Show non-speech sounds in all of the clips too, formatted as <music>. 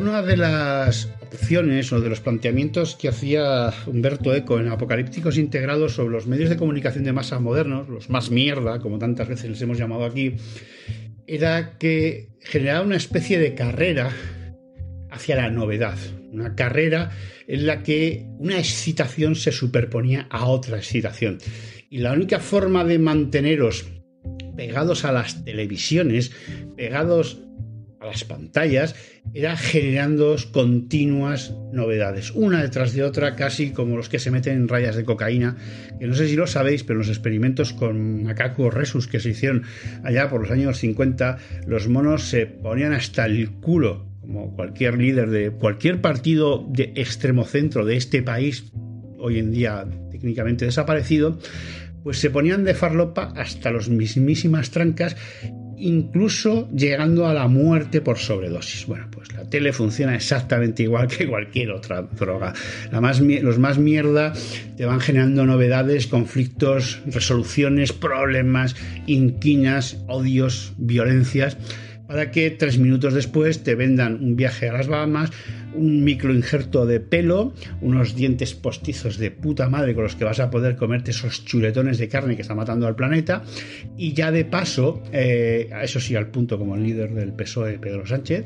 Una de las opciones o de los planteamientos que hacía Humberto Eco en Apocalípticos Integrados sobre los medios de comunicación de masa modernos, los más mierda, como tantas veces les hemos llamado aquí, era que generaba una especie de carrera hacia la novedad, una carrera en la que una excitación se superponía a otra excitación. Y la única forma de manteneros pegados a las televisiones, pegados a las pantallas era generando continuas novedades, una detrás de otra, casi como los que se meten en rayas de cocaína, que no sé si lo sabéis, pero en los experimentos con Macaco Resus que se hicieron allá por los años 50, los monos se ponían hasta el culo, como cualquier líder de cualquier partido de extremo centro de este país, hoy en día técnicamente desaparecido, pues se ponían de farlopa hasta las mismísimas trancas incluso llegando a la muerte por sobredosis. Bueno, pues la tele funciona exactamente igual que cualquier otra droga. Los más mierda te van generando novedades, conflictos, resoluciones, problemas, inquinas, odios, violencias para que tres minutos después te vendan un viaje a las Bahamas, un microinjerto de pelo, unos dientes postizos de puta madre con los que vas a poder comerte esos chuletones de carne que está matando al planeta, y ya de paso, eh, eso sí, al punto como el líder del PSOE, Pedro Sánchez,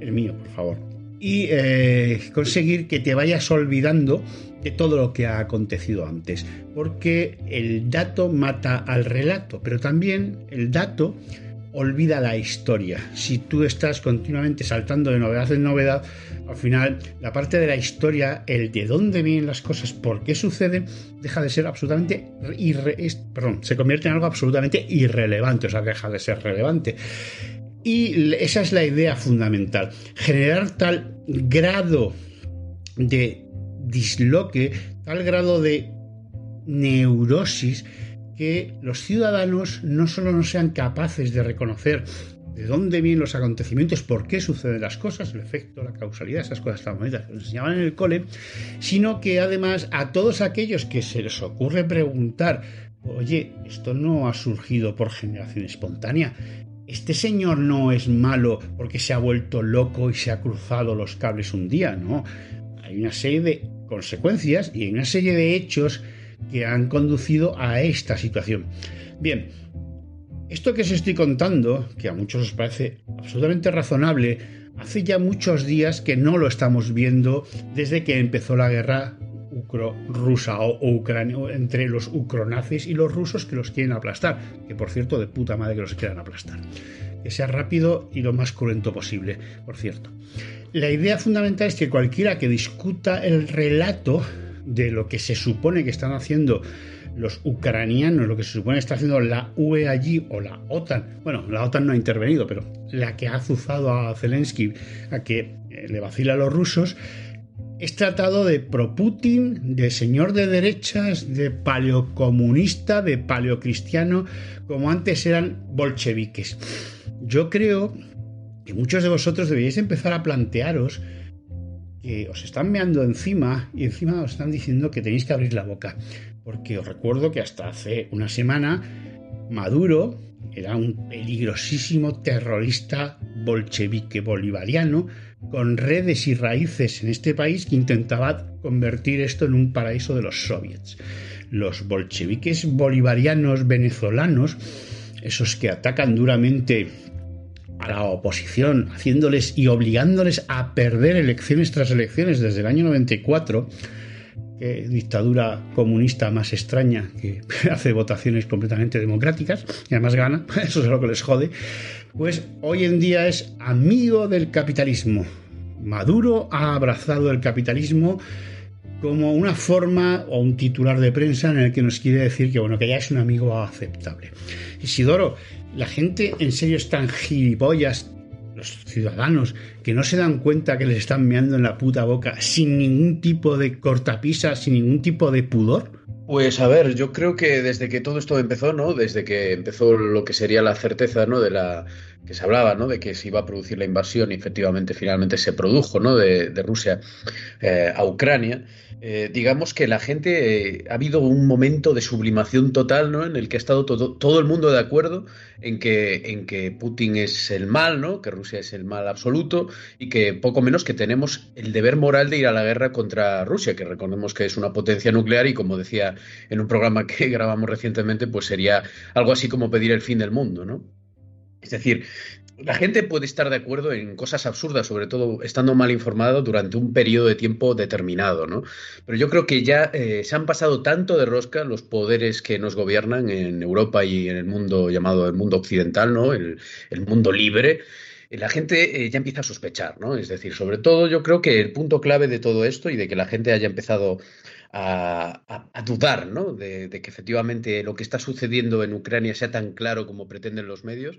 el mío, por favor, y eh, conseguir que te vayas olvidando de todo lo que ha acontecido antes, porque el dato mata al relato, pero también el dato olvida la historia. Si tú estás continuamente saltando de novedad en novedad, al final la parte de la historia, el de dónde vienen las cosas, por qué suceden, deja de ser absolutamente perdón, se convierte en algo absolutamente irrelevante, o sea, deja de ser relevante. Y esa es la idea fundamental, generar tal grado de disloque, tal grado de neurosis que los ciudadanos no solo no sean capaces de reconocer de dónde vienen los acontecimientos, por qué suceden las cosas, el efecto, la causalidad, esas cosas tan bonitas que nos enseñaban en el cole, sino que además a todos aquellos que se les ocurre preguntar, oye, esto no ha surgido por generación espontánea, este señor no es malo porque se ha vuelto loco y se ha cruzado los cables un día, no. Hay una serie de consecuencias y hay una serie de hechos que han conducido a esta situación. Bien, esto que os estoy contando, que a muchos os parece absolutamente razonable, hace ya muchos días que no lo estamos viendo desde que empezó la guerra ucro-rusa o, ucrania entre los ucronazis y los rusos que los quieren aplastar, que por cierto de puta madre que los quieran aplastar. Que sea rápido y lo más cruento posible, por cierto. La idea fundamental es que cualquiera que discuta el relato de lo que se supone que están haciendo los ucranianos, lo que se supone que está haciendo la UE allí o la OTAN. Bueno, la OTAN no ha intervenido, pero la que ha azuzado a Zelensky a que eh, le vacila a los rusos, es tratado de pro-Putin, de señor de derechas, de paleocomunista, de paleocristiano, como antes eran bolcheviques. Yo creo que muchos de vosotros deberíais empezar a plantearos que os están meando encima y encima os están diciendo que tenéis que abrir la boca. Porque os recuerdo que hasta hace una semana Maduro era un peligrosísimo terrorista bolchevique bolivariano con redes y raíces en este país que intentaba convertir esto en un paraíso de los soviets. los bolcheviques bolivarianos venezolanos, esos que atacan duramente a la oposición, haciéndoles y obligándoles a perder elecciones tras elecciones desde el año 94, qué dictadura comunista más extraña que <laughs> hace votaciones completamente democráticas y además gana, <laughs> eso es lo que les jode, pues hoy en día es amigo del capitalismo. Maduro ha abrazado el capitalismo como una forma o un titular de prensa en el que nos quiere decir que bueno, que ya es un amigo aceptable. Isidoro, la gente en serio es tan gilipollas, los ciudadanos, que no se dan cuenta que les están meando en la puta boca sin ningún tipo de cortapisa, sin ningún tipo de pudor. Pues a ver, yo creo que desde que todo esto empezó, ¿no? Desde que empezó lo que sería la certeza, ¿no? De la que se hablaba, ¿no? De que se iba a producir la invasión y efectivamente finalmente se produjo, ¿no? De, Rusia eh, a Ucrania. Eh, digamos que la gente eh, ha habido un momento de sublimación total, ¿no? En el que ha estado todo, el mundo de acuerdo en que, en que Putin es el mal, ¿no? Que Rusia es el mal absoluto y que poco menos que tenemos el deber moral de ir a la guerra contra Rusia, que recordemos que es una potencia nuclear y como decía en un programa <laughs> que grabamos recientemente, pues sería algo así como pedir el fin del mundo, ¿no? Es decir, la gente puede estar de acuerdo en cosas absurdas, sobre todo estando mal informado durante un periodo de tiempo determinado, ¿no? Pero yo creo que ya eh, se han pasado tanto de rosca los poderes que nos gobiernan en Europa y en el mundo llamado el mundo occidental, ¿no? El, mundo libre. Eh, la gente eh, ya empieza a sospechar, ¿no? Es decir, sobre todo yo creo que el punto clave de todo esto y de que la gente haya empezado a, dudar, ¿no? de que efectivamente lo que está sucediendo en Ucrania sea tan claro como pretenden los medios,